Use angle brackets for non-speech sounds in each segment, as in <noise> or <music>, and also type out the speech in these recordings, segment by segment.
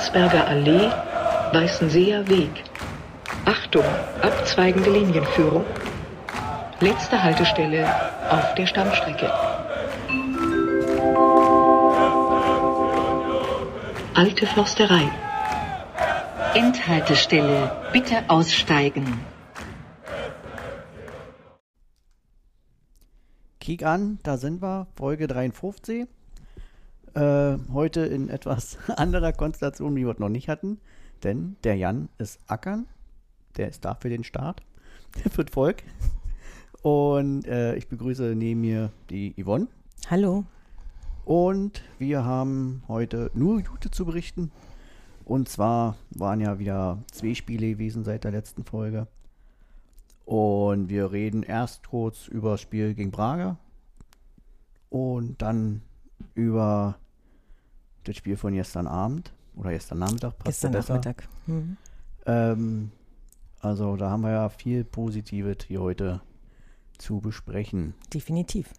Landsberger Allee, Weißenseer Weg. Achtung, abzweigende Linienführung. Letzte Haltestelle auf der Stammstrecke. Alte Forsterei. Endhaltestelle. Bitte aussteigen. Kick an, da sind wir, Folge 53. Äh, heute in etwas <laughs> anderer Konstellation, wie wir es noch nicht hatten. Denn der Jan ist Ackern. Der ist da für den Start. <laughs> für das Volk. Und äh, ich begrüße neben mir die Yvonne. Hallo. Und wir haben heute nur Gute zu berichten. Und zwar waren ja wieder zwei Spiele gewesen seit der letzten Folge. Und wir reden erst kurz über das Spiel gegen Braga. Und dann über das Spiel von gestern Abend. Oder gestern Nachmittag. Gestern. Nachmittag. Mhm. Ähm, also da haben wir ja viel Positives hier heute zu besprechen. Definitiv.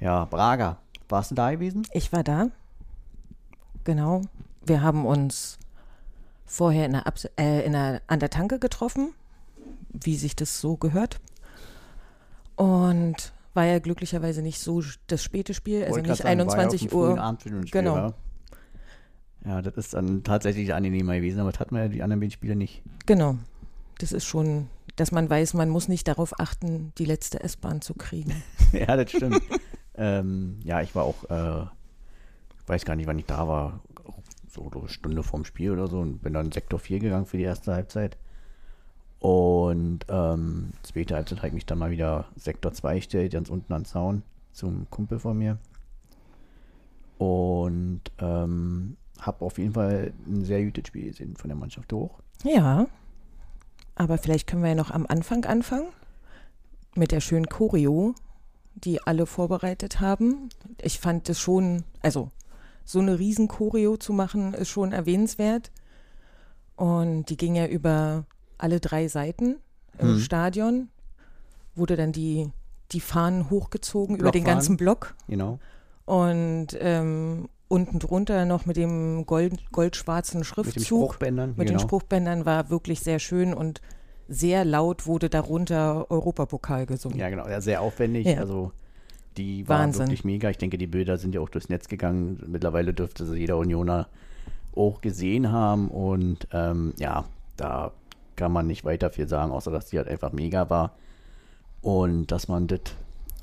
Ja, Braga. Warst du da gewesen? Ich war da. Genau. Wir haben uns vorher in der, Abs äh, in der, an der Tanke getroffen, wie sich das so gehört. Und war ja glücklicherweise nicht so das späte Spiel, also nicht grad sagen, war ja 21 Uhr. Abend Spiel, Genau. Ja. ja, das ist dann tatsächlich angenehmer gewesen, aber das hatten wir ja die anderen beiden Spiele nicht. Genau. Das ist schon, dass man weiß, man muss nicht darauf achten, die letzte S-Bahn zu kriegen. <laughs> ja, das stimmt. <laughs> ähm, ja, ich war auch, äh, weiß gar nicht, wann ich da war, so eine Stunde vorm Spiel oder so und bin dann in Sektor 4 gegangen für die erste Halbzeit. Und ähm, zweite Halbzeit habe ich mich dann mal wieder Sektor 2 gestellt, ganz unten an den Zaun zum Kumpel von mir. Und ähm, habe auf jeden Fall ein sehr gutes Spiel gesehen von der Mannschaft hoch. Ja. Aber vielleicht können wir ja noch am Anfang anfangen. Mit der schönen Choreo, die alle vorbereitet haben. Ich fand es schon, also so eine riesen Choreo zu machen, ist schon erwähnenswert. Und die ging ja über alle drei Seiten im Hm. Stadion. Wurde dann die, die Fahnen hochgezogen über den ganzen Block. Genau. Und ähm, unten drunter noch mit dem gold, goldschwarzen Mit den Schriftzug. Spruchbändern. Mit genau. den Spruchbändern war wirklich sehr schön und sehr laut wurde darunter Europapokal gesungen. Ja, genau. Ja, sehr aufwendig. Ja. Also die waren Wahnsinn. wirklich mega. Ich denke, die Bilder sind ja auch durchs Netz gegangen. Mittlerweile dürfte sie jeder Unioner auch gesehen haben. Und ähm, ja, da kann man nicht weiter viel sagen, außer dass die halt einfach mega war. Und dass man das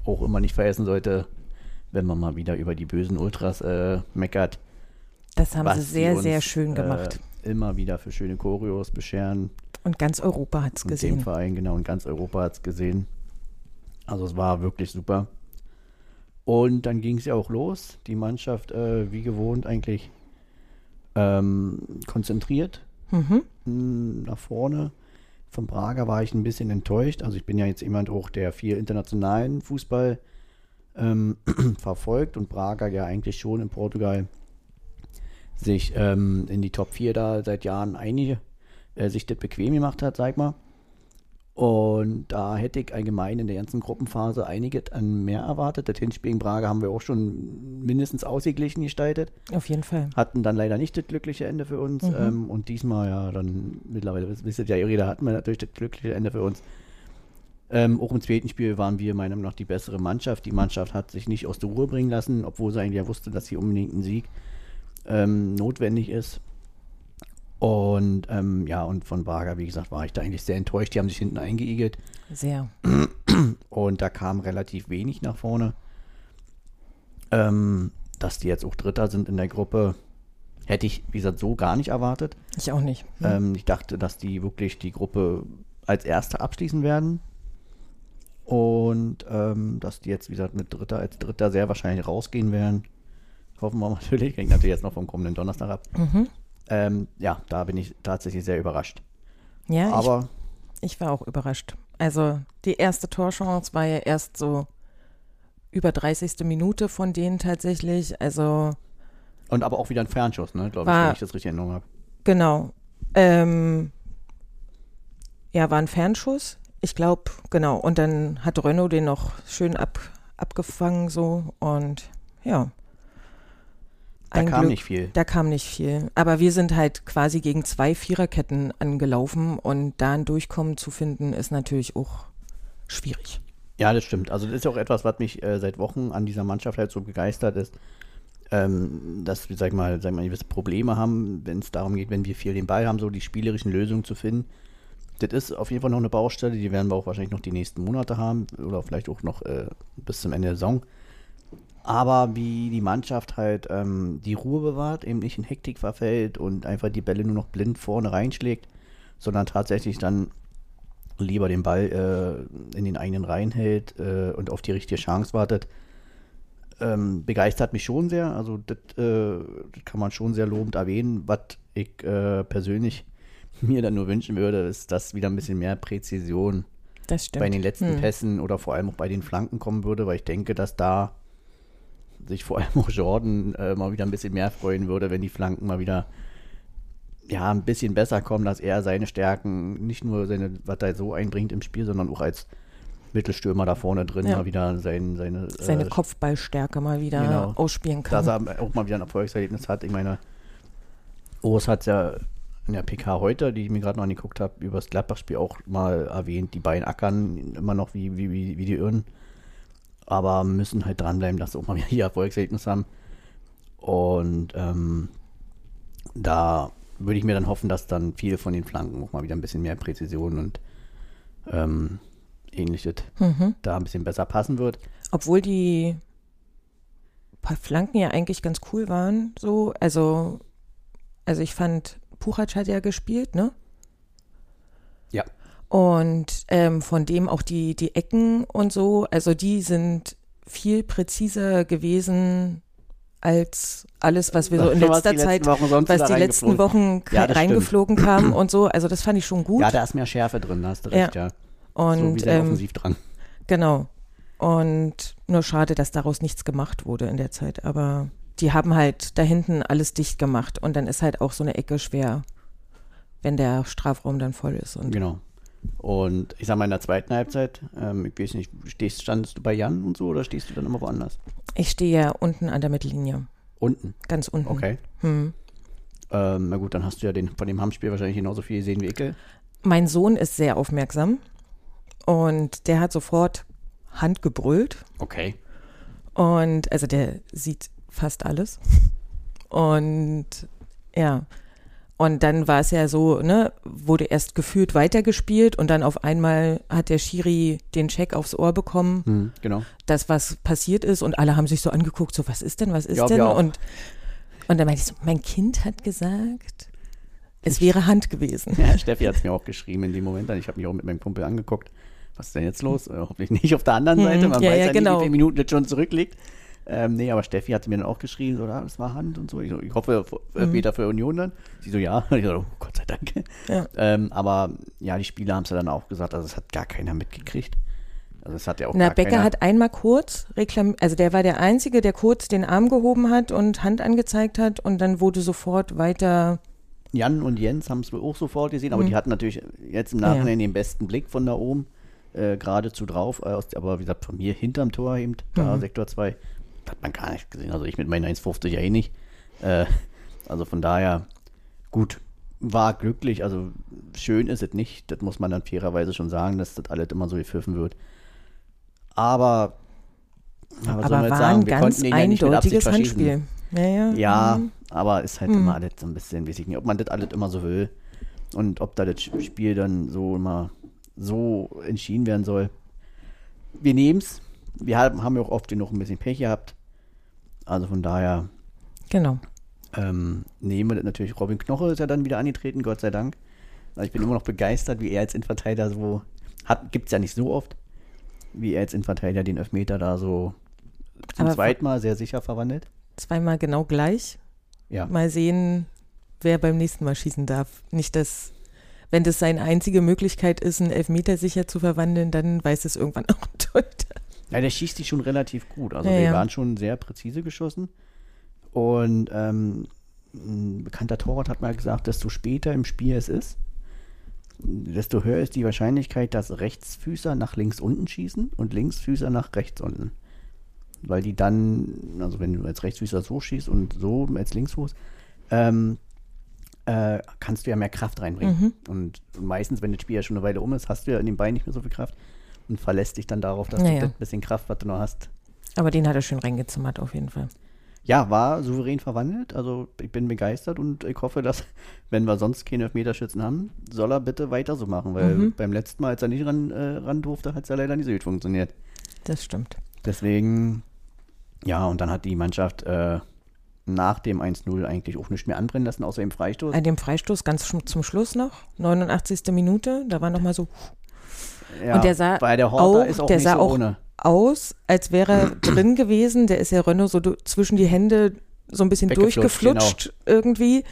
auch immer nicht vergessen sollte, wenn man mal wieder über die bösen Ultras äh, meckert. Das haben sie sehr, uns, sehr schön gemacht. Äh, immer wieder für schöne Choreos bescheren. und ganz Europa hat es In dem gesehen. Verein, genau, in ganz Europa hat es gesehen. Also es war wirklich super. Und dann ging es ja auch los. Die Mannschaft, äh, wie gewohnt, eigentlich ähm, konzentriert Mhm. mh, nach vorne. Von Braga war ich ein bisschen enttäuscht. Also ich bin ja jetzt jemand auch, der viel internationalen Fußball ähm, <clears throat> verfolgt und Braga ja eigentlich schon in Portugal sich ähm, in die Top 4 da seit Jahren einige äh, sich das bequem gemacht hat, sag mal. Und da hätte ich allgemein in der ganzen Gruppenphase einiges an mehr erwartet. Das Hinspiel in Braga haben wir auch schon mindestens ausgeglichen gestaltet Auf jeden Fall. hatten dann leider nicht das glückliche Ende für uns. Mhm. Ähm, und diesmal ja dann mittlerweile, wisst ihr ja, jeder hatten wir natürlich das glückliche Ende für uns. Ähm, auch im zweiten Spiel waren wir meiner Meinung nach die bessere Mannschaft. Die Mannschaft hat sich nicht aus der Ruhe bringen lassen, obwohl sie eigentlich ja wusste, dass hier unbedingt ein Sieg ähm, notwendig ist. Und ähm, ja, und von Braga, wie gesagt, war ich da eigentlich sehr enttäuscht. Die haben sich hinten eingeigelt. Sehr. Und da kam relativ wenig nach vorne. Ähm, dass die jetzt auch Dritter sind in der Gruppe, hätte ich, wie gesagt, so gar nicht erwartet. Ich auch nicht. Mhm. Ähm, ich dachte, dass die wirklich die Gruppe als Erste abschließen werden. Und ähm, dass die jetzt, wie gesagt, mit Dritter als Dritter sehr wahrscheinlich rausgehen werden. Hoffen wir <laughs> natürlich. Hängt natürlich jetzt noch vom kommenden Donnerstag ab. Mhm. Ähm, ja, da bin ich tatsächlich sehr überrascht. Ja, Aber ich, ich war auch überrascht. Also die erste Torchance war ja erst so über 30. Minute von denen tatsächlich. Also und aber auch wieder ein Fernschuss, ne? Glaube ich, wenn ich das richtig in Erinnerung habe. Genau. Ähm, ja, war ein Fernschuss. Ich glaube, genau. Und dann hat Renault den noch schön ab, abgefangen so und ja. Da Ein kam Glück. nicht viel. Da kam nicht viel. Aber wir sind halt quasi gegen zwei Viererketten angelaufen und da ein Durchkommen zu finden, ist natürlich auch schwierig. Ja, das stimmt. Also das ist auch etwas, was mich äh, seit Wochen an dieser Mannschaft halt so begeistert ist, ähm, dass wir, sag ich mal, sag ich mal, gewisse Probleme haben, wenn es darum geht, wenn wir viel den Ball haben, so die spielerischen Lösungen zu finden. Das ist auf jeden Fall noch eine Baustelle, die werden wir auch wahrscheinlich noch die nächsten Monate haben oder vielleicht auch noch äh, bis zum Ende der Saison. Aber wie die Mannschaft halt ähm, die Ruhe bewahrt, eben nicht in Hektik verfällt und einfach die Bälle nur noch blind vorne reinschlägt, sondern tatsächlich dann lieber den Ball äh, in den eigenen Reihen hält äh, und auf die richtige Chance wartet, ähm, begeistert mich schon sehr. Also das, äh, kann man schon sehr lobend erwähnen. Was ich äh, persönlich <laughs> mir dann nur wünschen würde, ist, dass wieder ein bisschen mehr Präzision bei den letzten Hm. Pässen oder vor allem auch bei den Flanken kommen würde, weil ich denke, dass da sich vor allem auch Jordan äh, mal wieder ein bisschen mehr freuen würde, wenn die Flanken mal wieder ja, ein bisschen besser kommen, dass er seine Stärken, nicht nur seine, was er so einbringt im Spiel, sondern auch als Mittelstürmer da vorne drin Ja. mal wieder sein, seine, Seine äh, Kopfballstärke mal wieder genau. ausspielen kann. dass er auch mal wieder ein Erfolgserlebnis hat. Ich meine, Urs hat ja in der PK heute, die ich mir gerade noch angeguckt habe, über das Gladbach-Spiel auch mal erwähnt, die beiden ackern immer noch wie, wie, wie, wie die Irren, aber müssen halt dranbleiben, dass sie auch mal wieder ihr Erfolgserlebnis haben. Und ähm, da würde ich mir dann hoffen, dass dann viele von den Flanken auch mal wieder ein bisschen mehr Präzision und ähm, ähnliches Mhm. da ein bisschen besser passen wird. Obwohl die paar Flanken ja eigentlich ganz cool waren, so. Also, also ich fand, Puchac hat ja gespielt, ne? Ja. Und ähm, von dem auch die, die Ecken und so, also die sind viel präziser gewesen als alles, was wir so in Was letzter die letzten Zeit, Wochen was die letzten Wochen Ja, reingeflogen kam und so. Also das fand ich schon gut. Ja, da ist mehr Schärfe drin, da hast du recht, ja. so wie und sein ähm, Offensivdrang. Genau. Und nur schade, dass daraus nichts gemacht wurde in der Zeit. Aber die haben halt da hinten alles dicht gemacht und dann ist halt auch so eine Ecke schwer, wenn der Strafraum dann voll ist. Und Genau. Und ich sag mal, in der zweiten Halbzeit, ähm, ich weiß nicht, stehst, standest du bei Jan und so oder stehst du dann immer woanders? ich stehe ja unten an der Mittellinie, Unten. ganz unten. Okay. Hm. Ähm, na gut, dann hast du ja den, von dem Hammspiel wahrscheinlich genauso viel gesehen wie Icke. Mein Sohn ist sehr aufmerksam und der hat sofort Hand gebrüllt. Okay. Und also der sieht fast alles. Und ja. Und dann war es ja so, ne, wurde erst gefühlt weitergespielt und dann auf einmal hat der Schiri den Check aufs Ohr bekommen, Hm, genau. dass was passiert ist und alle haben sich so angeguckt, so was ist denn, was ist Ja, denn? Und, und dann meinte ich so, mein Kind hat gesagt, es wäre Hand gewesen. Ja, <laughs> Steffi hat es mir auch geschrieben in dem Moment. Ich habe mich auch mit meinem Kumpel angeguckt. Was ist denn jetzt los? Äh, hoffentlich nicht auf der anderen Mhm, Seite. Man ja, weiß ja, ja, genau. nicht, wie viele Minuten das schon zurückliegt. Ähm, nee, aber Steffi hatte mir dann auch geschrieben, so, das war Hand und so. Ich, so, ich hoffe, äh, Mhm. Für Union dann. Sie so, ja. <laughs> Ich so, oh, Gott sei Dank. Ja. Ähm, aber ja, die Spieler haben es ja dann auch gesagt, also es hat gar keiner mitgekriegt. Also es hat ja auch Na, Becker keiner. hat einmal kurz reklamiert, also der war der Einzige, der kurz den Arm gehoben hat und Hand angezeigt hat und dann wurde sofort weiter Jan und Jens haben es wohl auch sofort gesehen, aber Mhm. die hatten natürlich jetzt im Ja, ja. Nachhinein den besten Blick von da oben äh, geradezu drauf. Äh, aber wie gesagt, von mir hinterm Tor eben, da Mhm. Sektor 2, hat man gar nicht gesehen. Also ich mit meinen 1,50 ja eh nicht. Äh, also von daher, gut, war glücklich. Also schön ist es nicht. Das muss man dann fairerweise schon sagen, dass das alles immer so gepfiffen wird. Aber, ja, was soll aber man jetzt war sagen? ein Wir ganz ja eindeutiges verschießen. Handspiel. Ja, ja. Ja, Mhm. aber ist halt Hm. immer alles so ein bisschen, weiß ich nicht, ob man das alles immer so will und ob da das Spiel dann so immer so entschieden werden soll. Wir nehmen's. Wir haben, ja auch oft genug ein bisschen Pech gehabt. Also von daher Genau. ähm, nehmen wir natürlich. Robin Knoche ist ja dann wieder angetreten, Gott sei Dank. Also ich bin immer noch begeistert, wie er als Innenverteidiger so hat, gibt's ja nicht so oft, wie er als Innenverteidiger den Elfmeter da so zum Aber- zweiten Mal sehr sicher verwandelt. Zweimal genau gleich. Ja. Mal sehen, wer beim nächsten Mal schießen darf. Nicht, dass, wenn das seine einzige Möglichkeit ist, einen Elfmeter sicher zu verwandeln, dann weiß es irgendwann <laughs> auch ein Torhüter. Ja, der schießt die schon relativ gut. Also Ja, wir ja. waren schon sehr präzise geschossen. Und ähm, ein bekannter Torwart hat mal gesagt, desto später im Spiel es ist, desto höher ist die Wahrscheinlichkeit, dass Rechtsfüßer nach links unten schießen und Linksfüßer nach rechts unten. weil die dann, also wenn du als Rechtsfüßer so schießt und so als Linksfuß, ähm, äh, kannst du ja mehr Kraft reinbringen. Mhm. Und, meistens, wenn das Spiel ja schon eine Weile um ist, hast du ja in den Beinen nicht mehr so viel Kraft und verlässt dich dann darauf, dass Naja. du das bisschen Kraft, was du noch hast, Aber den hat er schön reingezimmert, auf jeden Fall. ja, war souverän verwandelt. Also ich bin begeistert und ich hoffe, dass, <laughs> wenn wir sonst keine Elfmeterschützen haben, soll er bitte weiter so machen. Weil Mhm. beim letzten Mal, als er nicht ran, äh, ran durfte, hat es ja leider nicht so gut funktioniert. Das stimmt. Deswegen, ja, und dann hat die Mannschaft äh, nach dem 1-0 eigentlich auch nicht mehr anbrennen lassen, außer im Freistoß. An dem Freistoß ganz zum Schluss noch, 89. Minute, da war noch mal so Ja, und der sah weil der auch, ist auch der nicht sah so auch ohne. aus, als wäre er <clears throat> drin gewesen. Der ist ja Renault so zwischen die Hände so ein bisschen durchgeflutscht irgendwie.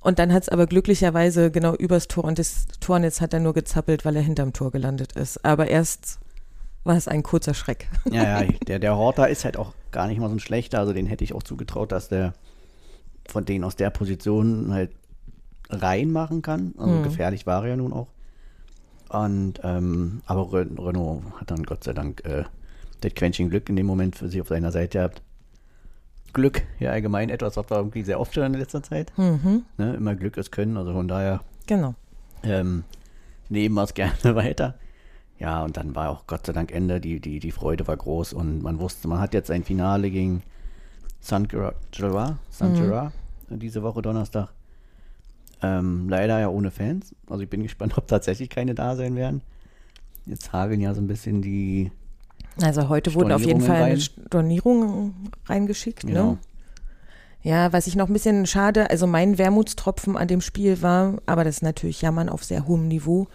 Und dann hat es aber glücklicherweise genau übers Tor und das Tornetz hat er nur gezappelt, weil er hinterm Tor gelandet ist. Aber erst war es ein kurzer Schreck. Ja, ja, <laughs> der, der Horter ist halt auch gar nicht mal so ein schlechter. Also den hätte ich auch zugetraut, dass der von denen aus der Position halt reinmachen kann. Also Mhm. gefährlich war er ja nun auch. Und ähm, aber Re Renault hat dann Gott sei Dank äh, das Quäntchen Glück in dem Moment für sich auf seiner Seite gehabt. Glück, ja allgemein etwas, was wir irgendwie sehr oft schon in letzter Zeit. Mhm, Ne? Immer Glück ist Können, also von daher genau. ähm, nehmen wir es gerne <laughs> weiter. Ja, und dann war auch Gott sei Dank Ende. Die, die, die Freude war groß und man wusste, man hat jetzt ein Finale gegen San Gerard, San Gerard diese Woche Donnerstag. Ähm, leider ja ohne Fans. Also ich bin gespannt, <laughs> ob tatsächlich keine da sein werden. Jetzt hageln ja so ein bisschen die. Also heute wurde auf jeden Fall eine Stornierungen Stornierung reingeschickt. Genau. Ne? Ja, was ich noch ein bisschen schade, also mein Wermutstropfen an dem Spiel war, aber das ist natürlich Jammern auf sehr hohem Niveau,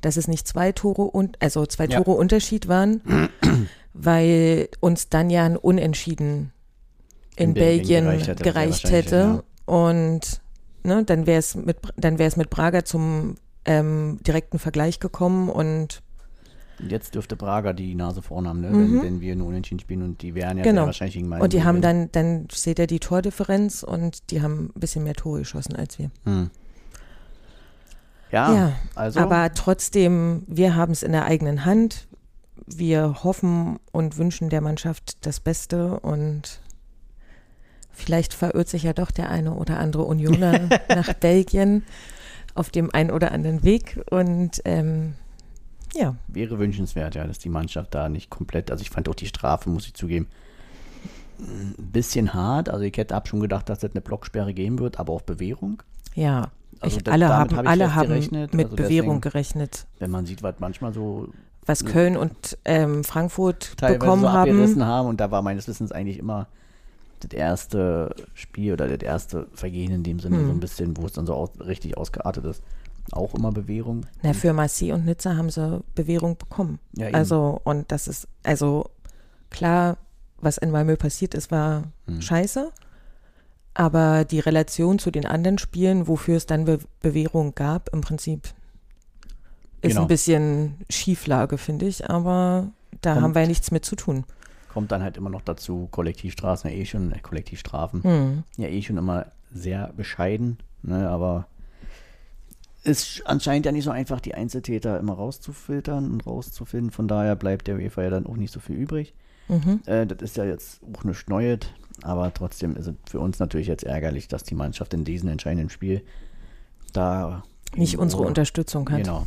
dass es nicht zwei Tore und also zwei Ja. Tore Unterschied waren, <clears throat> weil uns dann ja ein Unentschieden in, In Belgien Belgien gereicht hätte, gereicht hätte. Und ne, dann wäre es mit dann wäre es mit Braga zum ähm, direkten Vergleich gekommen und jetzt dürfte Braga die Nase vorn haben, ne? Mhm. wenn, wenn wir nur unentschieden spielen und die wären ja Genau. wahrscheinlich gegen Mainz Und die haben dann, dann seht ihr die Tordifferenz und die haben ein bisschen mehr Tore geschossen als wir. Hm. Ja, Ja, also. Aber trotzdem, wir haben es in der eigenen Hand. Wir hoffen und wünschen der Mannschaft das Beste und vielleicht verirrt sich ja doch der eine oder andere Unioner <laughs> nach Belgien auf dem einen oder anderen Weg. Und ähm, ja, wäre wünschenswert, ja, dass die Mannschaft da nicht komplett, also ich fand auch die Strafe, muss ich zugeben, ein bisschen hart. Also ich hätte ab schon gedacht, dass es eine Blocksperre geben wird, aber auf Bewährung. ja. Also ich, da- alle haben, habe ich alle haben gerechnet. mit Also Bewährung deswegen- gerechnet. Wenn man sieht, was manchmal so Was. Köln und ähm, Frankfurt bekommen so haben. haben und da war meines Wissens eigentlich immer das erste Spiel oder das erste Vergehen in dem Sinne Hm. so ein bisschen, wo es dann so aus, richtig ausgeartet ist. Auch immer Bewährung. Na, für Marseille und Nizza haben sie Bewährung bekommen. Ja, eben. also, und das ist, also klar, was in Malmö passiert ist, war Hm. scheiße. Aber die Relation zu den anderen Spielen, wofür es dann Be Bewährung gab, im Prinzip ist Genau. ein bisschen Schieflage, finde ich. Aber da Und- haben wir ja nichts mit zu tun. Kommt dann halt immer noch dazu, Kollektivstraßen, ja eh schon, äh, Kollektivstrafen. Hm. ja eh schon immer sehr bescheiden, ne, aber ist anscheinend ja nicht so einfach, die Einzeltäter immer rauszufiltern und rauszufinden. Von daher bleibt der UEFA ja dann auch nicht so viel übrig. Mhm. Äh, das ist ja jetzt auch nichts Neues, aber trotzdem ist es für uns natürlich jetzt ärgerlich, dass die Mannschaft in diesem entscheidenden Spiel da Nicht unsere Unterstützung hat. Genau.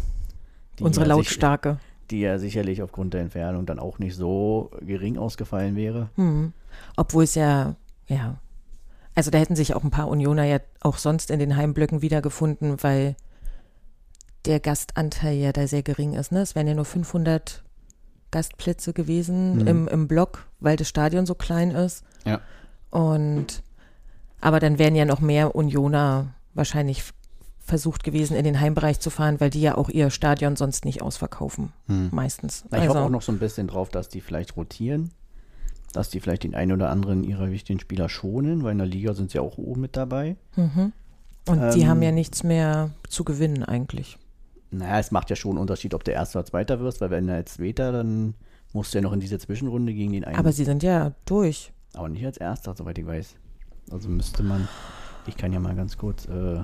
Die Unsere Lautstarke. Die ja sicherlich aufgrund der Entfernung dann auch nicht so gering ausgefallen wäre. Hm. Obwohl es ja, ja, also da hätten sich auch ein paar Unioner ja auch sonst in den Heimblöcken wiedergefunden, weil der Gastanteil ja da sehr gering ist. Ne? Es wären ja nur 500 Gastplätze gewesen Mhm. im, im Block, weil das Stadion so klein ist. Ja. Und aber dann wären ja noch mehr Unioner wahrscheinlich versucht gewesen, in den Heimbereich zu fahren, weil die ja auch ihr Stadion sonst nicht ausverkaufen, Hm. meistens. Ich also, hoffe auch noch so ein bisschen drauf, dass die vielleicht rotieren, dass die vielleicht den einen oder anderen ihrer wichtigen Spieler schonen, weil in der Liga sind sie ja auch oben mit dabei. mhm. Und die Ähm, haben ja nichts mehr zu gewinnen eigentlich. Naja, es macht ja schon einen Unterschied, ob der Erste oder Zweiter wirst, weil wenn du als Zweiter, dann musst du ja noch in diese Zwischenrunde gegen den einen. Aber sie sind ja durch. aber nicht als Erster, soweit ich weiß. Also müsste man, ich kann ja mal ganz kurz, äh,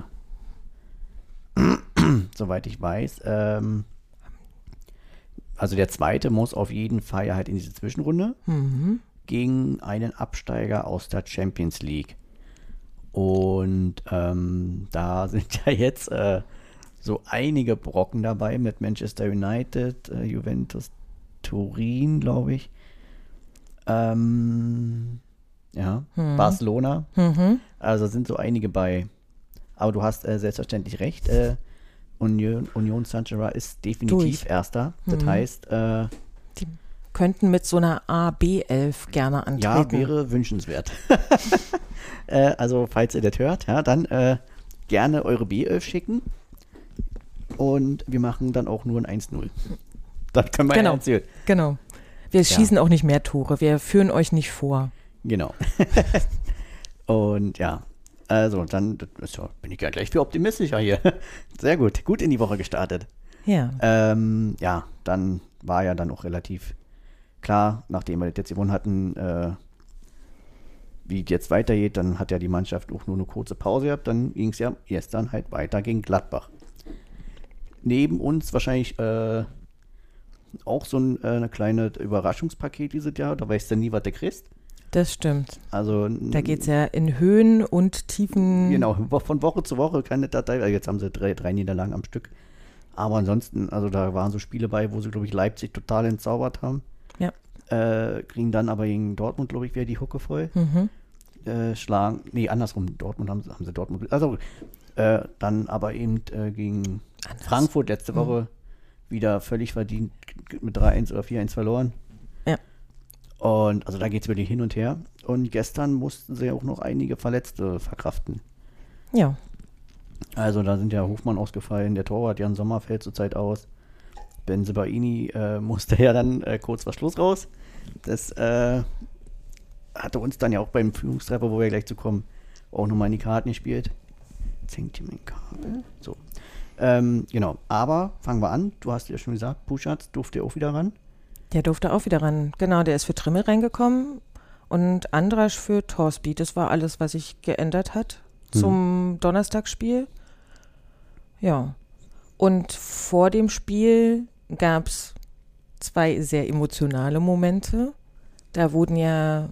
<clears throat> soweit ich weiß, ähm, also der Zweite muss auf jeden Fall halt in diese Zwischenrunde. Mhm. gegen einen Absteiger aus der Champions League. Und ähm, da <laughs> sind ja jetzt äh, so einige Brocken dabei mit Manchester United, äh, Juventus Turin, glaube ich. Ähm, ja, Barcelona. Mhm. Also sind so einige bei. Aber du hast äh, selbstverständlich recht. Äh, Union, Union Saint-Germain ist definitiv Durch. Erster. Das heißt, äh, Die könnten mit so einer A-B-11 gerne antreten. ja, wäre wünschenswert. <laughs> <laughs> äh, also, falls ihr das hört, ja, dann äh, gerne eure B11 schicken. Und wir machen dann auch nur ein 1-0. Das können wir ja Genau. erzählen. Genau. Wir schießen auch nicht mehr Tore. Wir führen euch nicht vor. Genau. <laughs> Und ja, also dann ja, bin ich ja gleich viel optimistischer hier. <laughs> Sehr gut, gut in die Woche gestartet. Ja. Ähm, ja, dann war ja dann auch relativ klar, nachdem wir das jetzt gewonnen hatten, äh, wie es jetzt weitergeht. Dann hat ja die Mannschaft auch nur eine kurze Pause gehabt. Dann ging es ja dann halt weiter gegen Gladbach. Neben uns wahrscheinlich äh, auch so ein äh, eine kleine Überraschungspaket dieses Jahr. Da weißt du nie, was du kriegst. Das stimmt. Also Da geht es ja in Höhen und Tiefen. Genau, von Woche zu Woche das Datei, also jetzt haben sie drei, drei Niederlagen am Stück. Aber ansonsten, also da waren so Spiele bei, wo sie, glaube ich, Leipzig total entzaubert haben. Ja. Äh, kriegen dann aber gegen Dortmund, glaube ich, wieder die Hucke voll. Mhm. Äh, schlagen, nee, andersrum, Dortmund haben, sie- haben sie Dortmund, also äh, dann aber eben äh, gegen Anders. Frankfurt letzte Woche wieder völlig verdient mit 3-1 oder 4-1 verloren. Und also da geht es wirklich hin und her. Und gestern mussten sie auch noch einige Verletzte verkraften. Ja. Also da sind ja Hofmann ausgefallen, der Torwart Jan Sommer fällt zurzeit aus. Ben Sebaini äh, <laughs> musste ja dann äh, kurz vor Schluss raus. Das äh, hatte uns dann ja auch beim Führungstreffer, wo wir gleich zu kommen, auch nochmal in die Karten gespielt. Hängt hier mein Kabel. So. Ähm, genau, aber fangen wir an. Du hast ja schon gesagt, Puschatz durfte auch wieder ran. Der durfte auch wieder ran. Genau, der ist für Trimmel reingekommen und Andrasch für Torsby. Das war alles, was sich geändert hat zum Donnerstagsspiel. Ja. Und vor dem Spiel gab es zwei sehr emotionale Momente. Da wurden ja,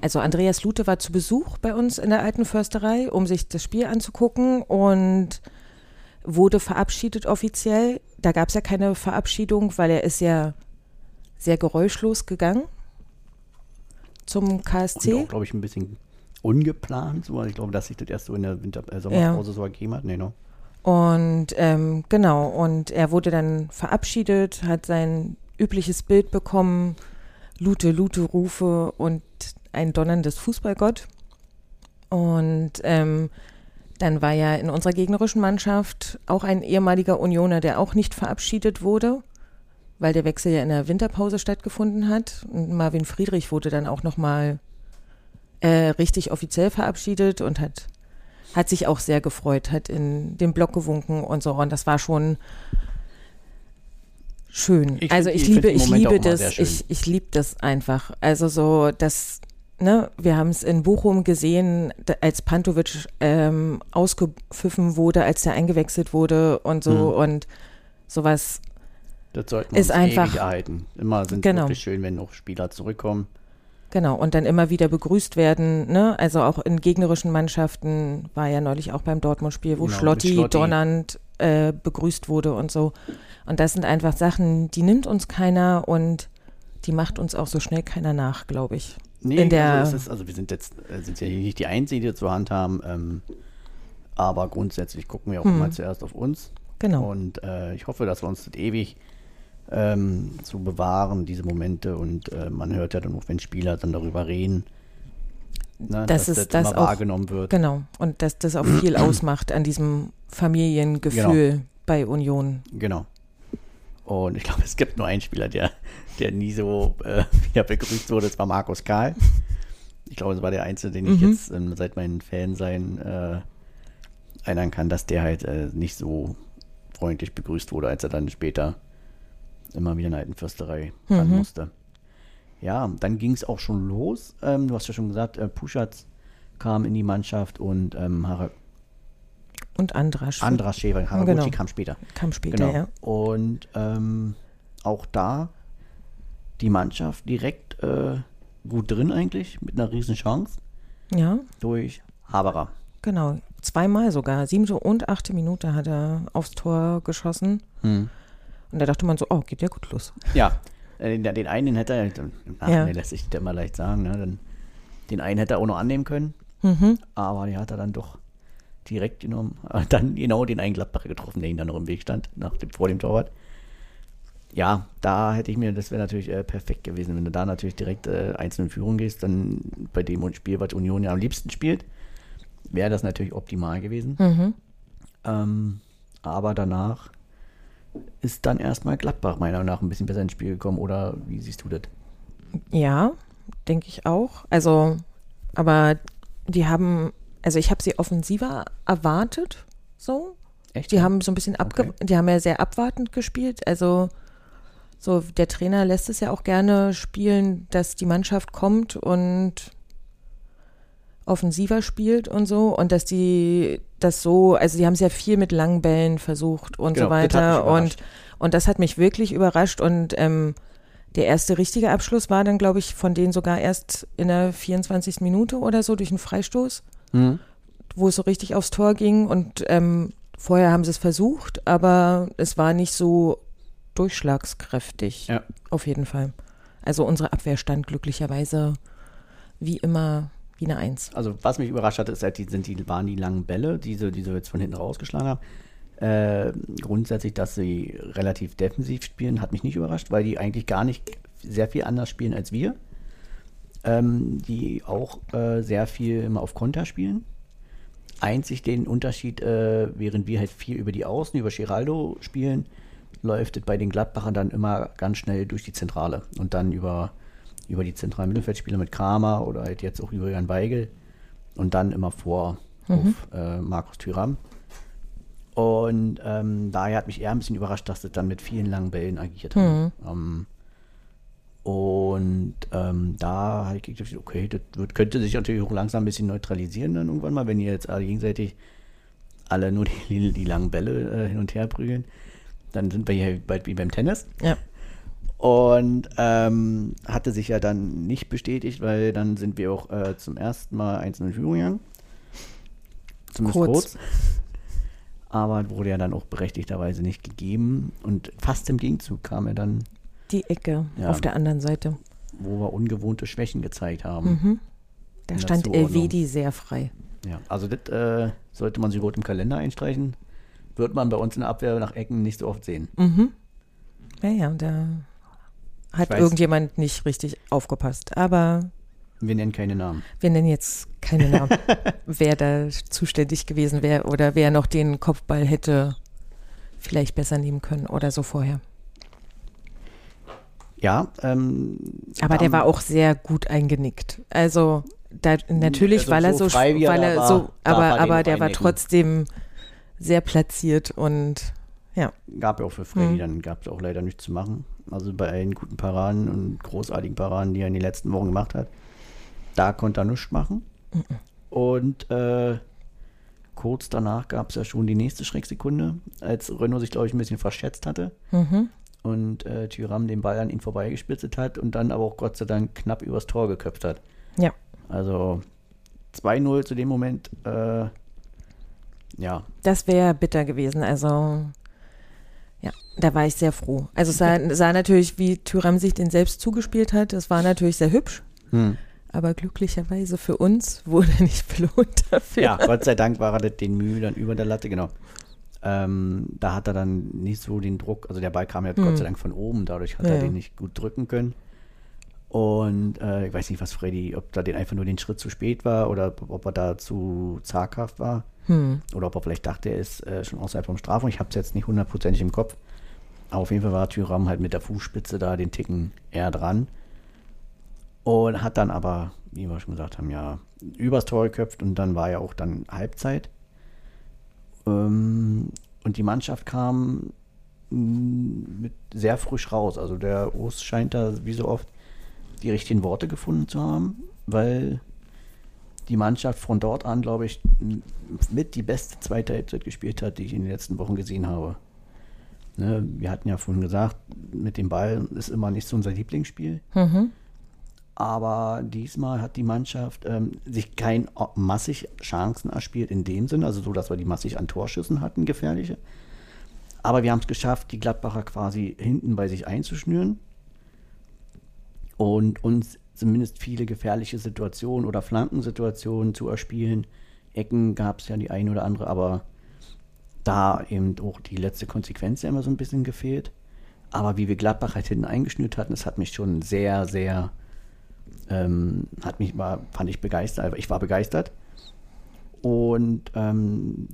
also Andreas Lute war zu Besuch bei uns in der alten Försterei, um sich das Spiel anzugucken und wurde verabschiedet offiziell. Da gab es ja keine Verabschiedung, weil er ist ja sehr geräuschlos gegangen zum Und KSC. auch, glaube ich, ein bisschen ungeplant. So. Also ich glaube, dass sich das erst so in der Winter äh, Sommerpause so ergeben hat. Nee, no. Und ähm, genau, und er wurde dann verabschiedet, hat sein übliches Bild bekommen, Lute, Lute Rufe und ein donnerndes Fußballgott. Und ähm, dann war ja in unserer gegnerischen Mannschaft auch ein ehemaliger Unioner, der auch nicht verabschiedet wurde, weil der Wechsel ja in der Winterpause stattgefunden hat. Und Marvin Friedrich wurde dann auch nochmal äh, richtig offiziell verabschiedet und hat hat sich auch sehr gefreut, hat in den Block gewunken und so. Und das war schon schön. Ich also ich liebe, ich liebe das, ich, ich liebe das einfach. Also so, das, ne, wir haben es in Bochum gesehen, als Pantovic ähm, ausgepfiffen wurde, als er eingewechselt wurde und so Mhm. und sowas. Das sollten wir Ist uns einfach- ewig erhalten. Immer sind Genau. wirklich schön, wenn auch Spieler zurückkommen. Genau, und dann immer wieder begrüßt werden, ne? Also auch in gegnerischen Mannschaften war ja neulich auch beim Dortmund-Spiel, wo Genau, Schlotti, Schlotti. donnernd äh, begrüßt wurde und so. Und das sind einfach Sachen, die nimmt uns keiner und die macht uns auch so schnell keiner nach, glaube ich. Nee, In der- also, es ist, also wir sind jetzt äh, sind ja hier nicht die Einzigen, die das zur Hand haben. Ähm, aber grundsätzlich gucken wir auch Hm. immer zuerst auf uns. Genau. Und äh, ich hoffe, dass wir uns das ewig ähm, zu bewahren, diese Momente. Und äh, man hört ja dann auch, wenn Spieler dann darüber reden, ne, Das dass ist das das immer auch- wahrgenommen wird. Genau. Und dass das auch viel <clears throat> ausmacht an diesem Familiengefühl bei Union. Genau. Und ich glaube, es gibt nur einen Spieler, der, der nie so äh, wieder begrüßt wurde. Das war Markus Karl. Ich glaube, das war der Einzige, den ich Mhm. jetzt ähm, seit meinem Fansein äh, erinnern kann, dass der halt äh, nicht so freundlich begrüßt wurde, als er dann später immer wieder in der alten Fürsterei ran Mhm. musste. Ja, dann ging es auch schon los. Ähm, du hast ja schon gesagt, äh, Puschatz kam in die Mannschaft und ähm, Hara Und Andrasch Andras Schäfer, Haraguchi Genau. kam später. kam später, Genau. ja. Und ähm, auch da die Mannschaft direkt äh, gut drin eigentlich, mit einer riesen Chance Ja, durch Haberer. genau. Zweimal sogar. Siebte und achte Minute hat er aufs Tor geschossen. Hm. Und da dachte man so, oh, geht ja gut los. Ja, äh, den, den einen hätte er, ach, Ja. nee, lässt sich das mal leicht sagen, ne? Den, den einen hätte er auch noch annehmen können, Mhm. aber den hat er dann doch direkt genommen. Dann genau den einen Gladbacher getroffen, der ihm dann noch im Weg stand, nach dem, vor dem Torwart. Ja, da hätte ich mir, das wäre natürlich äh, perfekt gewesen, wenn du da natürlich direkt äh, einzeln in Führung gehst, dann bei dem Spiel, was Union ja am liebsten spielt, wäre das natürlich optimal gewesen. Mhm. Ähm, aber danach ist dann erstmal Gladbach meiner Meinung nach ein bisschen besser ins Spiel gekommen. Oder wie siehst du das? Ja, denke ich auch. Also, aber die haben, also ich habe sie offensiver erwartet, so. Echt? Die haben so ein bisschen abge, Okay. die haben ja sehr abwartend gespielt. Also so der Trainer lässt es ja auch gerne spielen, dass die Mannschaft kommt und offensiver spielt und so und dass die das so, also die haben sehr viel mit langen Bällen versucht und Genau, so weiter und und das hat mich wirklich überrascht und ähm, der erste richtige Abschluss war dann, glaube ich, von denen sogar erst in der 24. Minute oder so durch einen Freistoß Hm? wo es so richtig aufs Tor ging und ähm, vorher haben sie es versucht, aber es war nicht so durchschlagskräftig. Ja. Auf jeden Fall. Also unsere Abwehr stand glücklicherweise wie immer eine Eins. Also was mich überrascht hat, ist halt, die, sind die, waren die langen Bälle, die sie, die sie jetzt von hinten rausgeschlagen haben. Äh, grundsätzlich, dass sie relativ defensiv spielen, hat mich nicht überrascht, weil die eigentlich gar nicht sehr viel anders spielen als wir. Ähm, die auch äh, sehr viel immer auf Konter spielen. Einzig den Unterschied, äh, während wir halt viel über die Außen, über Giraldo spielen, läuft es bei den Gladbachern dann immer ganz schnell durch die Zentrale und dann über, über die zentralen Mittelfeldspieler mit Kramer oder halt jetzt auch über Jan Weigel und dann immer vor auf äh, Markus Thüram. Und ähm, daher hat mich eher ein bisschen überrascht, dass das dann mit vielen langen Bällen agiert haben. Ähm, und ähm, da habe ich gedacht, okay, das wird, könnte sich natürlich auch langsam ein bisschen neutralisieren dann irgendwann mal, wenn ihr jetzt alle gegenseitig alle nur die, die langen Bälle äh, hin und her prügeln. Dann sind wir hier bald wie beim Tennis. Ja. Und ähm, hatte sich ja dann nicht bestätigt, weil dann sind wir auch äh, zum ersten Mal einzeln in Führung gegangen. Zumindest Kurz. kurz. Aber wurde ja dann auch berechtigterweise nicht gegeben. Und fast im Gegenzug kam er dann, Die Ecke Ja. auf der anderen Seite. wo wir ungewohnte Schwächen gezeigt haben. Mhm. Da stand. Elvedi sehr frei. Ja, also das äh, sollte man sich rot im Kalender einstreichen. Wird man bei uns in der Abwehr nach Ecken nicht so oft sehen. Mhm. Ja, ja, da hat weiß- irgendjemand nicht richtig aufgepasst. Aber Wir nennen keine Namen. wir nennen jetzt keine Namen, <laughs> wer da zuständig gewesen wäre oder wer noch den Kopfball hätte vielleicht besser nehmen können oder so vorher. Ja, ähm, Aber der war auch sehr gut eingenickt. Also da, natürlich, Also weil er so frei, weil er war, so, aber, er aber der war trotzdem sehr platziert und ja, gab ja auch für Freddy, Mhm. dann gab es auch leider nichts zu machen. Also bei allen guten Paraden und großartigen Paraden, die er in den letzten Wochen gemacht hat, da konnte er nichts machen. Und äh, kurz danach gab es ja schon die nächste Schrecksekunde, als Renault sich, glaube ich, ein bisschen verschätzt hatte mhm. und äh, Tyram den Ball an ihn vorbeigespitzelt hat und dann aber auch Gott sei Dank knapp übers Tor geköpft hat. ja, Also 2-0 zu dem Moment, äh, ja, das wäre bitter gewesen. Also ja, da war ich sehr froh. Also es sah, sah natürlich, wie Tyram sich den selbst zugespielt hat, das war natürlich sehr hübsch. hm. Aber glücklicherweise für uns wurde er nicht <laughs> belohnt dafür. Ja, Gott sei Dank war er den Mühe dann über der Latte, genau. Ähm, da hat er dann nicht so den Druck, also der Ball kam ja Gott sei Dank von oben, dadurch hat Ja, er den nicht gut drücken können. Und äh, ich weiß nicht, was Freddy, ob da den einfach nur den Schritt zu spät war oder ob er da zu zaghaft war. Hm. Oder ob er vielleicht dachte, er ist äh, schon außerhalb vom Strafraum. Ich habe es jetzt nicht hundertprozentig im Kopf. Aber auf jeden Fall war Thüram halt mit der Fußspitze da den Ticken eher dran. Und hat dann aber, wie wir schon gesagt haben, ja, übers Tor geköpft und dann war ja auch dann Halbzeit. Ähm, und die Mannschaft kam mm, mit sehr frisch raus. Also der Urs scheint da wie so oft die richtigen Worte gefunden zu haben, weil die Mannschaft von dort an, glaube ich, mit die beste zweite Halbzeit gespielt hat, die ich in den letzten Wochen gesehen habe. Ne, wir hatten ja vorhin gesagt, mit dem Ball ist immer nicht so unser Lieblingsspiel. Mhm. Aber diesmal hat die Mannschaft ähm, sich kein massig Chancen erspielt in dem Sinne, also so, dass wir die massig an Torschüssen hatten, gefährliche. Aber wir haben es geschafft, die Gladbacher quasi hinten bei sich einzuschnüren und uns zumindest viele gefährliche Situationen oder Flankensituationen zu erspielen. Ecken gab es ja die eine oder andere, aber da eben auch die letzte Konsequenz ja immer so ein bisschen gefehlt. Aber wie wir Gladbach halt hinten eingeschnürt hatten, das hat mich schon sehr, sehr, ähm, hat mich mal, fand ich begeistert, ich war begeistert. Und ähm,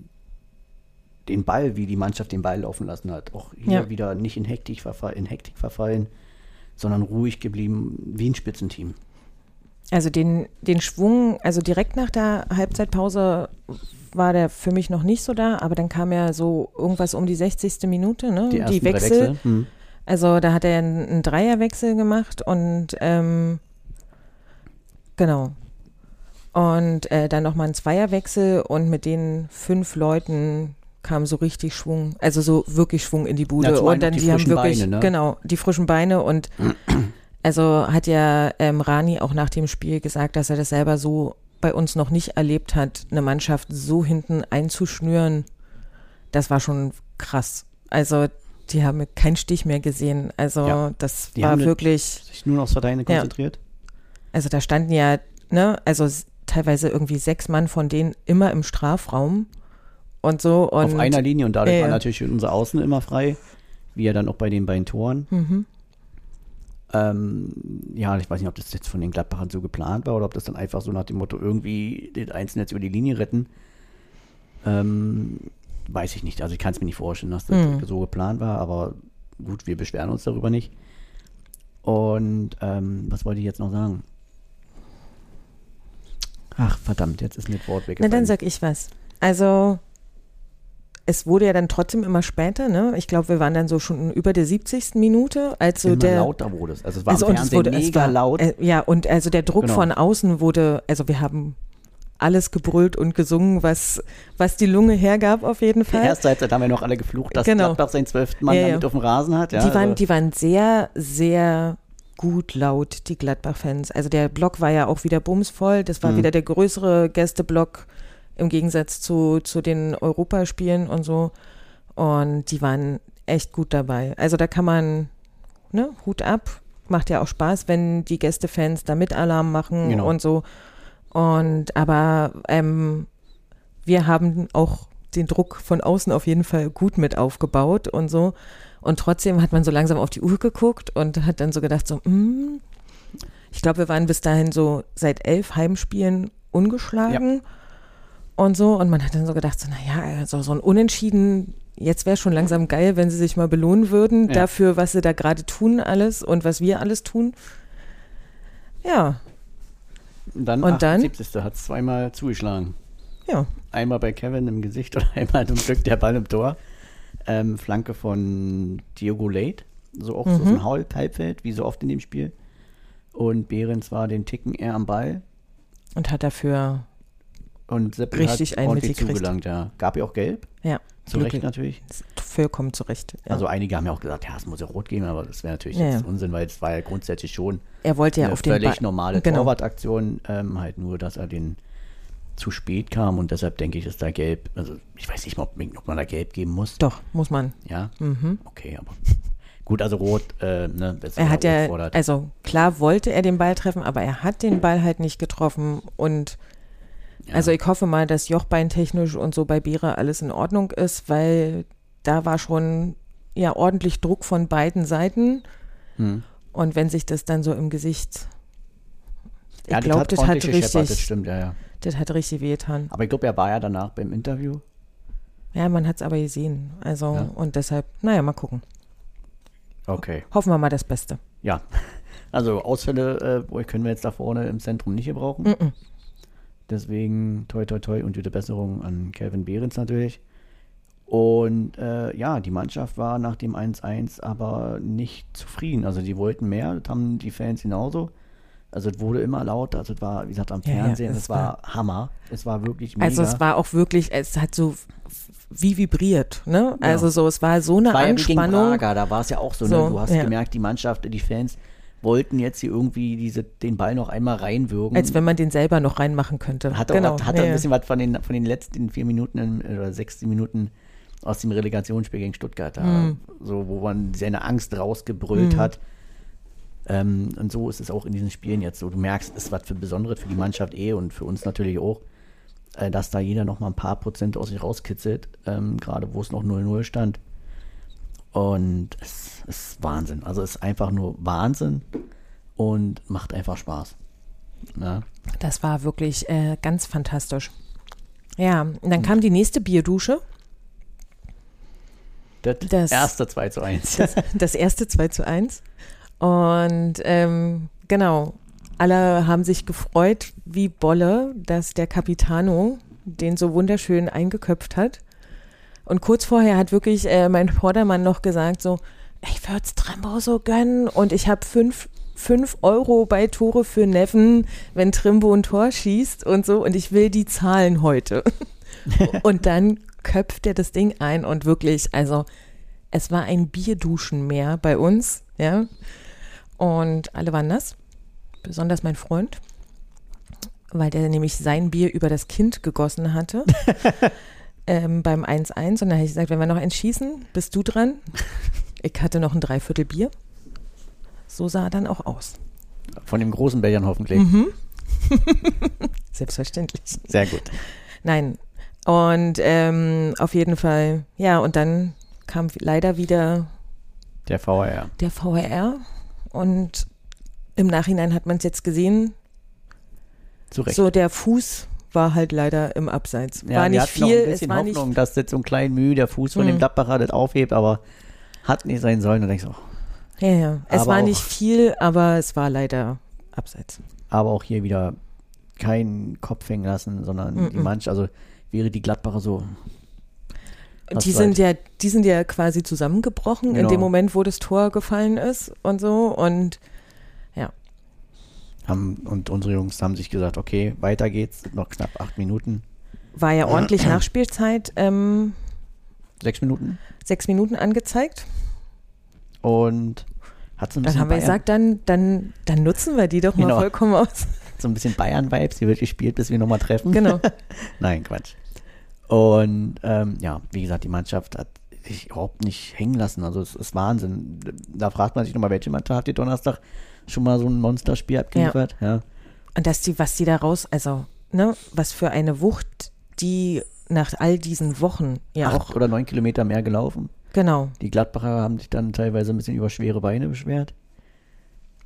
den Ball, wie die Mannschaft den Ball laufen lassen hat, auch hier ja. wieder nicht in Hektik, in Hektik verfallen, sondern ruhig geblieben, wie ein Spitzenteam. Also den, den Schwung, also direkt nach der Halbzeitpause war der für mich noch nicht so da, aber dann kam ja so irgendwas um die 60. Minute, ne? Die, die Wechsel. Wechsel. Hm. Also da hat er einen, Dreierwechsel gemacht und ähm, genau. Und äh, dann nochmal ein Zweierwechsel und mit den fünf Leuten kam so richtig Schwung, also so wirklich Schwung in die Bude. Ja, und dann die, die haben wirklich, Beine, ne? genau, die frischen Beine und <clears throat> also hat ja ähm, Rani auch nach dem Spiel gesagt, dass er das selber so bei uns noch nicht erlebt hat, eine Mannschaft so hinten einzuschnüren. Das war schon krass. Also die haben keinen Stich mehr gesehen. Also ja, das war wirklich. Sich nur noch auf Deine konzentriert. Ja. Also da standen ja, ne, also teilweise irgendwie sechs Mann von denen immer im Strafraum und so. Und, auf einer Linie und dadurch äh, war natürlich unser Außen immer frei, wie ja dann auch bei den beiden Toren. Mhm. Ähm, ja, ich weiß nicht, ob das jetzt von den Gladbachern so geplant war oder ob das dann einfach so nach dem Motto irgendwie den Einzelnen jetzt über die Linie retten. Ähm, weiß ich nicht. Also ich kann es mir nicht vorstellen, dass das mhm. so geplant war, aber gut, wir beschweren uns darüber nicht. Und ähm, was wollte ich jetzt noch sagen? Ach, verdammt, jetzt ist mir das Wort weggefallen. Na, dann sag ich was. Also, es wurde ja dann trotzdem immer später, ne? Ich glaube, wir waren dann so schon über der 70. Minute, als so immer der lauter wurde es. Also es war also Fernsehen wurde, mega war, laut. Äh, ja, und also der Druck genau. von außen wurde, also wir haben alles gebrüllt und gesungen, was, was die Lunge hergab, auf jeden Fall. Die erste Halbzeit haben wir noch alle geflucht, dass genau. Gladbach seinen zwölften Mann ja, ja. damit auf dem Rasen hat. Ja, die, waren, also. die waren sehr, sehr gut laut, die Gladbach-Fans. Also der Block war ja auch wieder bumsvoll. Das war mhm. wieder der größere Gästeblock im Gegensatz zu, zu den Europaspielen und so. Und die waren echt gut dabei. Also da kann man, ne, Hut ab. Macht ja auch Spaß, wenn die Gästefans da mit Alarm machen genau. und so. Und aber ähm, wir haben auch den Druck von außen auf jeden Fall gut mit aufgebaut und so. Und trotzdem hat man so langsam auf die Uhr geguckt und hat dann so gedacht, so, mm, ich glaube, wir waren bis dahin so seit elf Heimspielen ungeschlagen. Ja und so. Und man hat dann so gedacht, so, naja, also so ein Unentschieden, jetzt wäre schon langsam geil, wenn sie sich mal belohnen würden ja. dafür, was sie da gerade tun alles und was wir alles tun. Ja. Und dann, und 78. dann hat es zweimal zugeschlagen. Ja. Einmal bei Kevin im Gesicht und <laughs> einmal zum Glück der Ball im Tor. Ähm, Flanke von Diogo Late. So auch mhm. so ein Halbfeld, wie so oft in dem Spiel. Und Behrens war den Ticken eher am Ball. Und hat dafür und Sepp Richtig hat ordentlich zugelangt, ja. Gab ja auch gelb. Ja. Zu Recht natürlich. Vollkommen zu Recht. Ja. Also einige haben ja auch gesagt, ja, es muss ja rot geben, aber das wäre natürlich ja, jetzt Unsinn, weil es war ja grundsätzlich schon er wollte ja eine auf völlig den normale genau. Torwartaktion, ähm, halt nur, dass er den zu spät kam und deshalb denke ich, dass da gelb, also ich weiß nicht, ob, ob man da gelb geben muss. Doch, muss man. Ja? Mhm. Okay, aber <laughs> gut, also rot, äh, ne, Er hat ja, also klar wollte er den Ball treffen, aber er hat den Ball halt nicht getroffen und also ich hoffe mal, dass Jochbeintechnisch und so bei Bera alles in Ordnung ist, weil da war schon ja ordentlich Druck von beiden Seiten. Hm. Und wenn sich das dann so im Gesicht, ich ja, glaube, das, das, hat richtig, das stimmt, ja, ja. Das hat richtig wehgetan. Aber ich glaube, er war ja danach beim Interview. Ja, man hat es aber gesehen. Also, ja. und deshalb, naja, mal gucken. Okay. Hoffen wir mal das Beste. Ja. <laughs> Also Ausfälle äh, können wir jetzt da vorne im Zentrum nicht gebrauchen. Mm -mm. Deswegen toi toi toi und gute Besserung an Kelvin Behrens natürlich. Und äh, ja, die Mannschaft war nach dem 1-1 aber nicht zufrieden. Also die wollten mehr, das haben die Fans genauso. Also es wurde immer lauter, also es war, wie gesagt, am Fernsehen, ja, ja, es, es war, war, Hammer. Es war wirklich mega. Also es war auch wirklich, es hat so wie vibriert, ne? Also so, es war so eine war Anspannung. Ja Prager, da war es ja auch so, ne? so ne? Du hast gemerkt, die Mannschaft, die Fans wollten jetzt hier irgendwie diese, den Ball noch einmal reinwürgen. Als wenn man den selber noch reinmachen könnte. Hat, genau. auch, hat ja, ein bisschen was von den, von den letzten vier Minuten oder sechs Minuten aus dem Relegationsspiel gegen Stuttgart da, Mhm. so wo man seine Angst rausgebrüllt hat. Ähm, und so ist es auch in diesen Spielen jetzt so. Du merkst, es ist was für Besonderes für die Mannschaft eh und für uns natürlich auch, äh, dass da jeder noch mal ein paar Prozent aus sich rauskitzelt, ähm, gerade wo es noch 0-0 stand. Und es ist Wahnsinn. Also es ist einfach nur Wahnsinn und macht einfach Spaß. Ja. Das war wirklich äh, ganz fantastisch. Ja, und dann kam die nächste Bierdusche. Das, Das- erste 2 zu 1. Das, das erste 2 zu 1. Und ähm, genau, alle haben sich gefreut wie Bolle, dass der Capitano den so wunderschön eingeköpft hat. Und kurz vorher hat wirklich äh, mein Vordermann noch gesagt so, ich würde es Trimbo so gönnen und ich habe fünf, fünf Euro bei Tore für Neven, wenn Trimbo ein Tor schießt und so und ich will die zahlen heute. <laughs> und dann köpft er das Ding ein und wirklich, also es war ein Bierduschenmeer bei uns, ja. Und alle waren nass, besonders mein Freund, weil der nämlich sein Bier über das Kind gegossen hatte. <laughs> ähm, beim 1-1. Und dann habe ich gesagt, wenn wir noch eins schießen, bist du dran. <laughs> Ich hatte noch ein Dreiviertel Bier. So sah er dann auch aus. Von dem großen Bellern hoffentlich. Mhm. <laughs> Selbstverständlich. Sehr gut. Nein. Und ähm, auf jeden Fall, ja, und dann kam leider wieder Der VR. der VRR. Und im Nachhinein hat man es jetzt gesehen, Zu Recht. so der Fuß war halt leider im Abseits. war nicht hatten noch viel, ein es bisschen war nicht Hoffnung, dass jetzt so ein klein Mühe der Fuß von dem Mhm. Gladbacher das aufhebt, aber hat nicht sein sollen. Und denkst oh, Ja, ja. Es war auch- nicht viel, aber es war leider abseits. aber auch hier wieder keinen Kopf hängen lassen, sondern die Mhm. Mannschaft, also wäre die Gladbacher so, Die war sind ja, die sind ja quasi zusammengebrochen in Genau. dem Moment, wo das Tor gefallen ist und so. Und haben, und unsere Jungs haben sich gesagt, okay, weiter geht's, noch knapp acht Minuten, war ja ordentlich <clears throat> Nachspielzeit, ähm, sechs Minuten sechs Minuten angezeigt. und hat so ein Dann bisschen haben wir Bayern, gesagt, dann, dann, dann nutzen wir die doch mal Genau. vollkommen aus. <laughs> so ein bisschen Bayern-Vibes, hier wird gespielt, bis wir nochmal treffen. Genau. <laughs> Nein, Quatsch. Und ähm, ja, wie gesagt, die Mannschaft hat sich überhaupt nicht hängen lassen. Also es ist Wahnsinn. Da fragt man sich nochmal, welche Mannschaft hat die Donnerstag schon mal so ein Monsterspiel abgeliefert? Ja. Und dass die, was die da raus, also, ne, was für eine Wucht, die nach all diesen Wochen ja Acht auch, oder neun Kilometer mehr gelaufen. genau, Die Gladbacher haben sich dann teilweise ein bisschen über schwere Beine beschwert.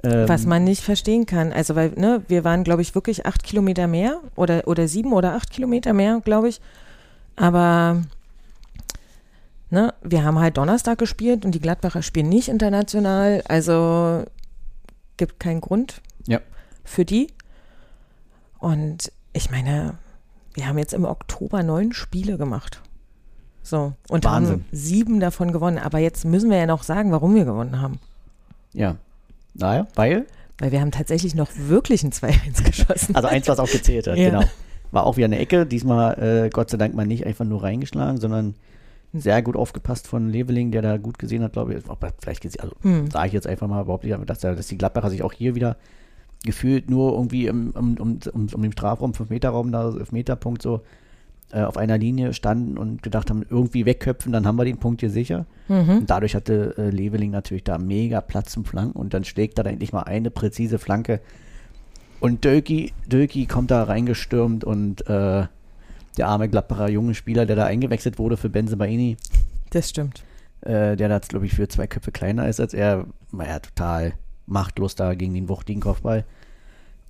Ähm, was man nicht verstehen kann. Also, weil, ne, wir waren, glaube ich, wirklich acht Kilometer mehr oder, oder sieben oder acht Kilometer mehr, glaube ich. Aber, ne, wir haben halt Donnerstag gespielt und die Gladbacher spielen nicht international. Also, gibt keinen Grund Ja. für die. Und ich meine, wir haben jetzt im Oktober neun Spiele gemacht. So, und haben Wahnsinn. sieben davon gewonnen. Aber jetzt müssen wir ja noch sagen, warum wir gewonnen haben. Ja. Naja, weil, Weil wir haben tatsächlich noch wirklich ein 2-1 geschossen. also eins, was auch gezählt hat, Ja. genau. War auch wieder eine Ecke, diesmal äh, Gott sei Dank mal nicht einfach nur reingeschlagen, sondern sehr gut aufgepasst von Leveling, der da gut gesehen hat, glaube ich. Vielleicht gesehen, also Hm. sage ich jetzt einfach mal überhaupt nicht, aber dass, dass die Gladbacher sich auch hier wieder gefühlt nur irgendwie im, um, um, um, um den Strafraum, 5-Meter-Raum, da 5-Meter-Punkt so äh, auf einer Linie standen und gedacht haben, irgendwie wegköpfen, dann haben wir den Punkt hier sicher. Mhm. Und dadurch hatte äh, Leveling natürlich da mega Platz zum Flanken und dann schlägt er da endlich mal eine präzise Flanke. Und Dölki, Dölki kommt da reingestürmt und äh, der arme Gladbacher junge Spieler, der da eingewechselt wurde für Benzemaini, Das stimmt. äh, der da, glaube ich, für zwei Köpfe kleiner ist als er, war ja total machtlos da gegen den wuchtigen Kopfball.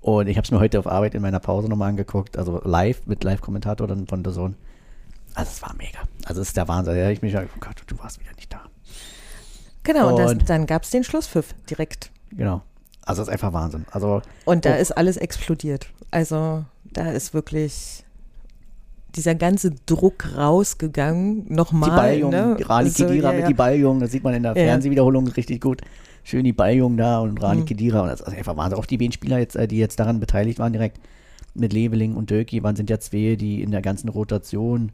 Und ich habe es mir heute auf Arbeit in meiner Pause nochmal angeguckt, also live mit Live-Kommentator dann von der Sohn. Also es war mega. Also es ist der Wahnsinn. Da hab ich mich gedacht, oh Gott, du warst wieder nicht da. Genau, und, das, dann gab es den Schlusspfiff direkt. Genau. Also es ist einfach Wahnsinn. Also Und da Oh. ist alles explodiert. Also da ist wirklich dieser ganze Druck rausgegangen. Nochmal. die Balljungen, ne? Rani So, Kedira ja, mit ja. die Balljungen, das sieht man in der Ja. Fernsehwiederholung richtig gut. Schön die Balljungen da und Rani Mhm. Kedira und das ist einfach Wahnsinn. Auch die beiden Spieler jetzt, äh, die jetzt daran beteiligt waren direkt mit Leveling und Dölki, waren sind ja zwei, die in der ganzen Rotation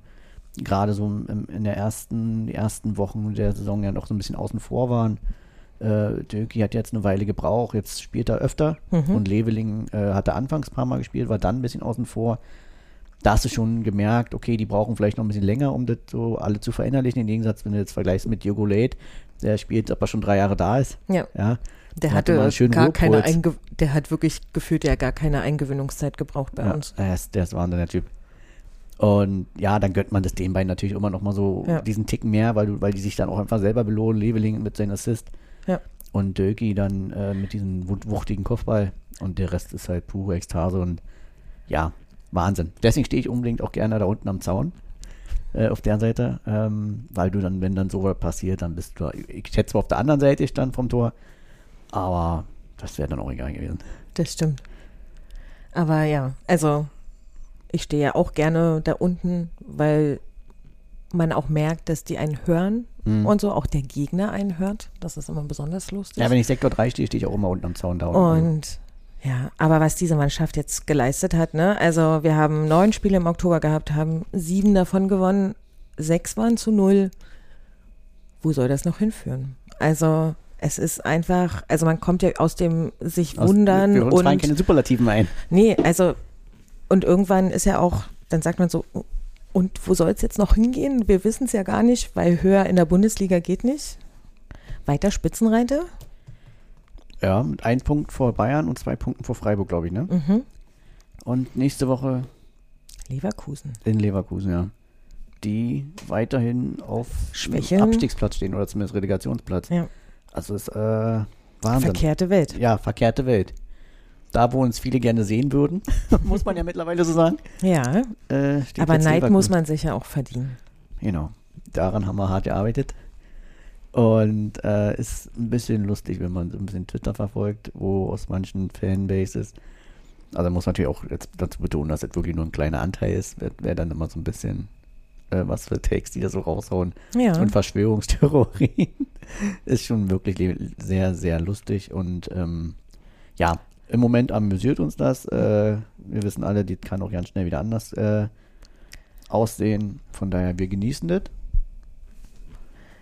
gerade so im, in der ersten, die ersten Wochen der Saison ja noch so ein bisschen außen vor waren. Äh, Döki hat jetzt eine Weile gebraucht, jetzt spielt er öfter Mhm. und Leveling äh, hat er anfangs ein paar Mal gespielt, war dann ein bisschen außen vor. Da hast du schon gemerkt, okay, die brauchen vielleicht noch ein bisschen länger, um das so alle zu verinnerlichen. Im Gegensatz, wenn du jetzt vergleichst mit Diogo Late, der spielt, ob er schon drei Jahre da ist. Ja. Ja, Der hatte hatte gar keine. Einge der hat wirklich gefühlt ja gar keine Eingewöhnungszeit gebraucht bei ja uns. der ist, der ist Wahnsinn, der Typ. Und ja, dann gönnt man das den beiden natürlich immer noch mal so Ja. diesen Ticken mehr, weil, du, weil die sich dann auch einfach selber belohnen. Leveling mit seinem Assist Ja. und Döki dann äh, mit diesem wuchtigen Kopfball und der Rest ist halt pure Ekstase und ja, Wahnsinn. Deswegen stehe ich unbedingt auch gerne da unten am Zaun äh, auf der Seite, ähm, weil du dann, wenn dann so passiert, dann bist du, ich zwar auf der anderen Seite stand vom Tor, aber das wäre dann auch egal gewesen. Das stimmt. Aber ja, also ich stehe ja auch gerne da unten, weil man auch merkt, dass die einen hören Mhm. und so, auch der Gegner einen hört. Das ist immer besonders lustig. Ja, wenn ich Sektor 3 stehe, stehe ich auch immer unten am Zaun da unten. Und ja, aber was diese Mannschaft jetzt geleistet hat, ne? Also wir haben neun Spiele im Oktober gehabt, haben sieben davon gewonnen, sechs waren zu null. Wo soll das noch hinführen? Also es ist einfach, also man kommt ja aus dem sich Aus- wundern wir uns fallen und keine Superlativen ein. nee, also und irgendwann ist ja auch, dann sagt man so, und wo soll es jetzt noch hingehen? Wir wissen es ja gar nicht, weil höher in der Bundesliga geht nicht. Weiter Spitzenreiter? Ja, mit einem Punkt vor Bayern und zwei Punkten vor Freiburg, glaube ich, ne? Mhm. Und nächste Woche Leverkusen. in Leverkusen, ja. Die weiterhin auf Schwächeln. Abstiegsplatz stehen oder zumindest Relegationsplatz. Ja. Also ist äh, Wahnsinn. Verkehrte Welt. Ja, verkehrte Welt. Da, wo uns viele gerne sehen würden, <laughs> muss man ja mittlerweile so sagen. Ja, Äh, aber Neid muss man sich ja auch verdienen. Genau. Daran haben wir hart gearbeitet. Und äh, ist ein bisschen lustig, wenn man so ein bisschen Twitter verfolgt, wo aus manchen Fanbases, also muss man natürlich auch jetzt dazu betonen, dass das wirklich nur ein kleiner Anteil ist, wer, wer dann immer so ein bisschen, äh, was für Takes die da so raushauen Ja. und Verschwörungstheorien, <laughs> ist schon wirklich sehr, sehr lustig und ähm, ja, im Moment amüsiert uns das. Äh, wir wissen alle, die kann auch ganz schnell wieder anders äh, aussehen. Von daher, wir genießen das.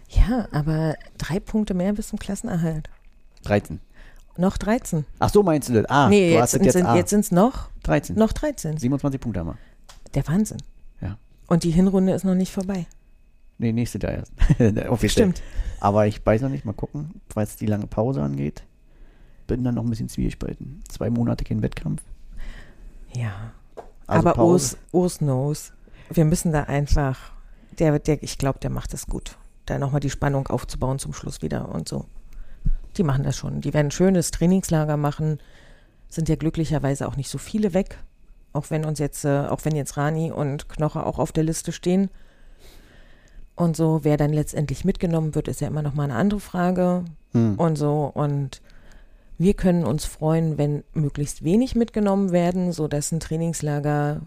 Ja, aber drei Punkte mehr bis zum Klassenerhalt. 13. Noch 13. Ach so, meinst du das? Ah, nee, du jetzt, es jetzt, sind ah, jetzt es noch, 13. noch 13. 27 Punkte haben wir. Der Wahnsinn. Ja. Und die Hinrunde ist noch nicht vorbei. Nee, nächstes Jahr erst. <laughs> Offiziell. Stimmt. Aber ich weiß noch nicht, mal gucken, was die lange Pause angeht. Bin dann noch ein bisschen zwiespalten. Zwei Monate kein Wettkampf. Ja. Also aber. Urs, Urs knows. Wir müssen da einfach, der, der, ich glaube, der macht das gut. Da nochmal die Spannung aufzubauen zum Schluss wieder und so. Die machen das schon. Die werden ein schönes Trainingslager machen. Sind ja glücklicherweise auch nicht so viele weg. Auch wenn uns jetzt, äh, auch wenn jetzt Rani und Knoche auch auf der Liste stehen. Und so, wer dann letztendlich mitgenommen wird, ist ja immer noch mal eine andere Frage. Hm. und so. Und wir können uns freuen, wenn möglichst wenig mitgenommen werden, sodass ein Trainingslager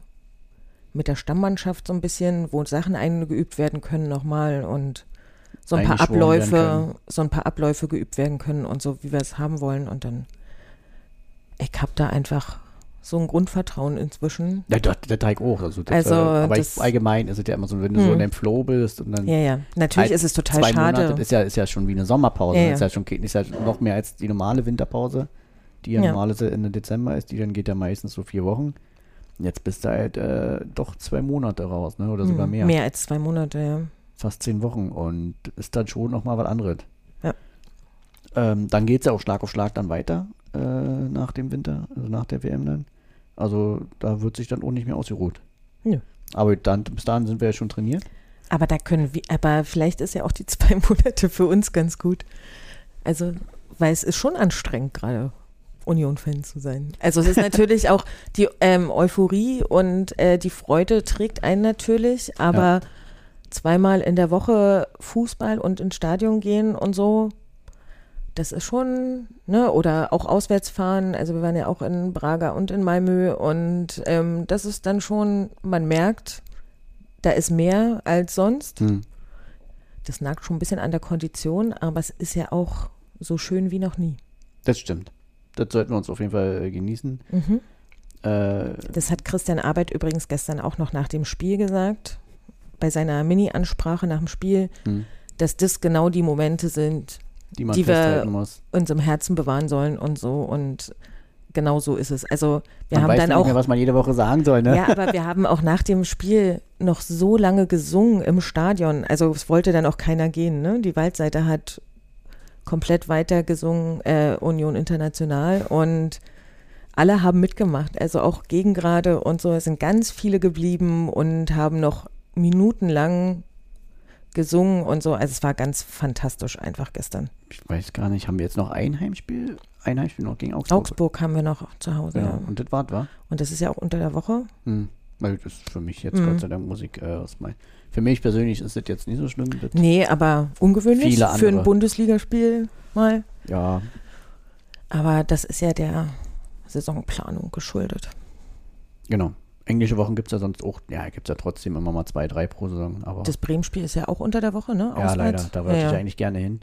mit der Stammmannschaft so ein bisschen, wo Sachen eingeübt werden können nochmal und so ein paar Abläufe, so ein paar Abläufe geübt werden können und so, wie wir es haben wollen. Und dann, ich habe da einfach so ein Grundvertrauen inzwischen. Ja, das, das Teig auch. Also, das, Also, äh, aber das- ich, allgemein ist es ja immer so, wenn du so Hm. in deinem Flow bist und dann Ja, ja. Natürlich halt ist es total zwei schade. Monate, das ist ja, ist ja schon wie eine Sommerpause. Ja, Das ja. ist ja schon ist ja noch mehr als die normale Winterpause, die ja, Ja. normalerweise Ende Dezember ist. Die dann geht ja meistens so vier Wochen. Jetzt bist du halt äh, doch zwei Monate raus, ne? Oder sogar Hm, mehr. Mehr als zwei Monate, ja. Fast zehn Wochen und ist dann schon nochmal was anderes. Ja. Ähm, dann geht es ja auch Schlag auf Schlag dann weiter äh, nach dem Winter, also nach der WM dann. Also da wird sich dann auch nicht mehr ausgeruht. Nö. Aber dann, bis dahin sind wir ja schon trainiert. Aber da können wir, aber vielleicht ist ja auch die <laughs> zwei Monate für uns ganz gut. Also, weil es ist schon anstrengend, gerade Union-Fan zu sein. Also es ist <laughs> natürlich auch die ähm, Euphorie und äh, die Freude trägt einen natürlich, aber zweimal in der Woche Fußball und ins Stadion gehen und so, das ist schon, ne, oder auch auswärts fahren. Also wir waren ja auch in Braga und in Malmö und ähm, das ist dann schon, man merkt, da ist mehr als sonst. Hm. Das nagt schon ein bisschen an der Kondition, aber es ist ja auch so schön wie noch nie. Das stimmt. Das sollten wir uns auf jeden Fall äh, genießen. Mhm. Äh, Das hat Christian Arbeit übrigens gestern auch noch nach dem Spiel gesagt, bei seiner Mini-Ansprache nach dem Spiel, hm. dass das genau die Momente sind, die man die wir muss. uns im Herzen bewahren sollen und so. Und genau so ist es. Also wir man haben weiß dann nicht auch mehr, was man jede Woche sagen soll, ne? Ja, aber wir haben auch nach dem Spiel noch so lange gesungen im Stadion. Also es wollte dann auch keiner gehen. Ne? Die Waldseite hat komplett weiter gesungen, äh, Union International und alle haben mitgemacht. Also auch Gegengrade und so. Es sind ganz viele geblieben und haben noch minutenlang gesungen und so. Also es war ganz fantastisch einfach gestern. Ich weiß gar nicht, haben wir jetzt noch ein Heimspiel? Ein Heimspiel noch gegen Augsburg? Augsburg haben wir noch zu Hause. Ja, Ja. und das war's, wa? Und das ist ja auch unter der Woche. Hm. Weil das ist für mich jetzt, Mhm. Gott sei Dank, Musik äh, aus mein. Für mich persönlich ist das jetzt nicht so schlimm. Das, Nee, aber ungewöhnlich Viele für ein. Bundesligaspiel mal. Ja, Aber das ist ja der Saisonplanung geschuldet. genau. Englische Wochen gibt es ja sonst auch, ja, gibt es ja trotzdem immer mal zwei, drei pro Saison. Aber Das Bremen-Spiel ist ja auch unter der Woche, ne? ja, Auswärts. leider, da wollte ja, ich ja. eigentlich gerne hin.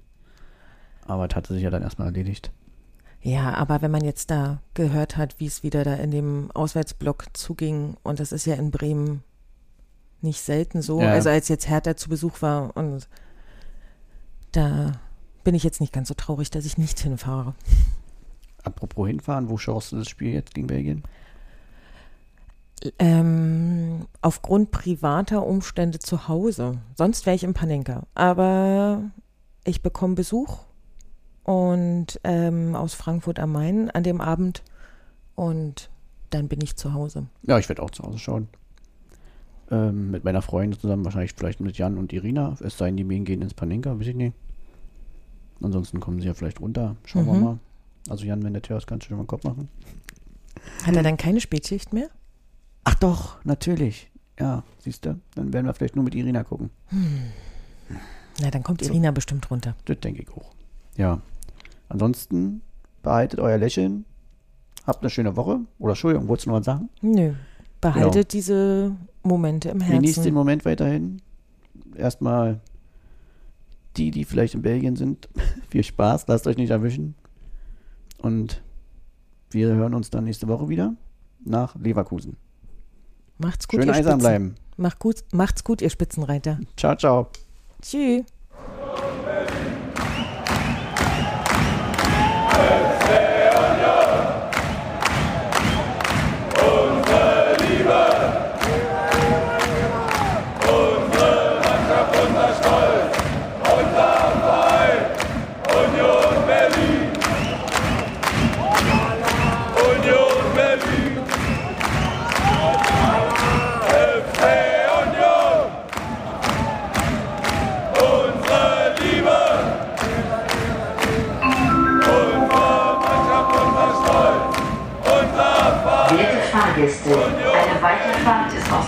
Aber das hatte sich ja dann erstmal erledigt. ja, aber wenn man jetzt da gehört hat, wie es wieder da in dem Auswärtsblock zuging, und das ist ja in Bremen nicht selten so, Ja. also als jetzt Hertha zu Besuch war und da bin ich jetzt nicht ganz so traurig, dass ich nicht hinfahre. Apropos hinfahren, wo schaust du das Spiel jetzt gegen Belgien? Ähm, aufgrund privater Umstände zu Hause. Sonst wäre ich in Panenka. Aber ich bekomme Besuch und ähm, aus Frankfurt am Main an dem Abend und dann bin ich zu Hause. Ja, ich werde auch zu Hause schauen. Ähm, mit meiner Freundin zusammen, wahrscheinlich vielleicht mit Jan und Irina. Es sei denn, die Mähen gehen ins Panenka, weiß ich nicht. Ansonsten kommen sie ja vielleicht runter. Schauen wir Mhm. mal. Also Jan, wenn der Tür ist, kannst du schon mal den Kopf machen. Hat er dann keine Spätschicht mehr? Ach doch, natürlich. Ja, siehst du, dann werden wir vielleicht nur mit Irina gucken. Na, dann kommt Irina bestimmt runter. Das denke ich auch. Ja. Ansonsten behaltet euer Lächeln. Habt eine schöne Woche. Oder Entschuldigung, wolltest du noch was sagen? Nö. Behaltet diese Momente im Genießt den Herzen. Moment weiterhin. Erstmal die, die vielleicht in Belgien sind. <laughs> Viel Spaß, lasst euch nicht erwischen. Und wir hören uns dann nächste Woche wieder nach Leverkusen. Macht's gut, Schön ihr eisern Spitzen. bleiben. Macht gut, macht's gut, ihr Spitzenreiter. Ciao, ciao. Tschüss.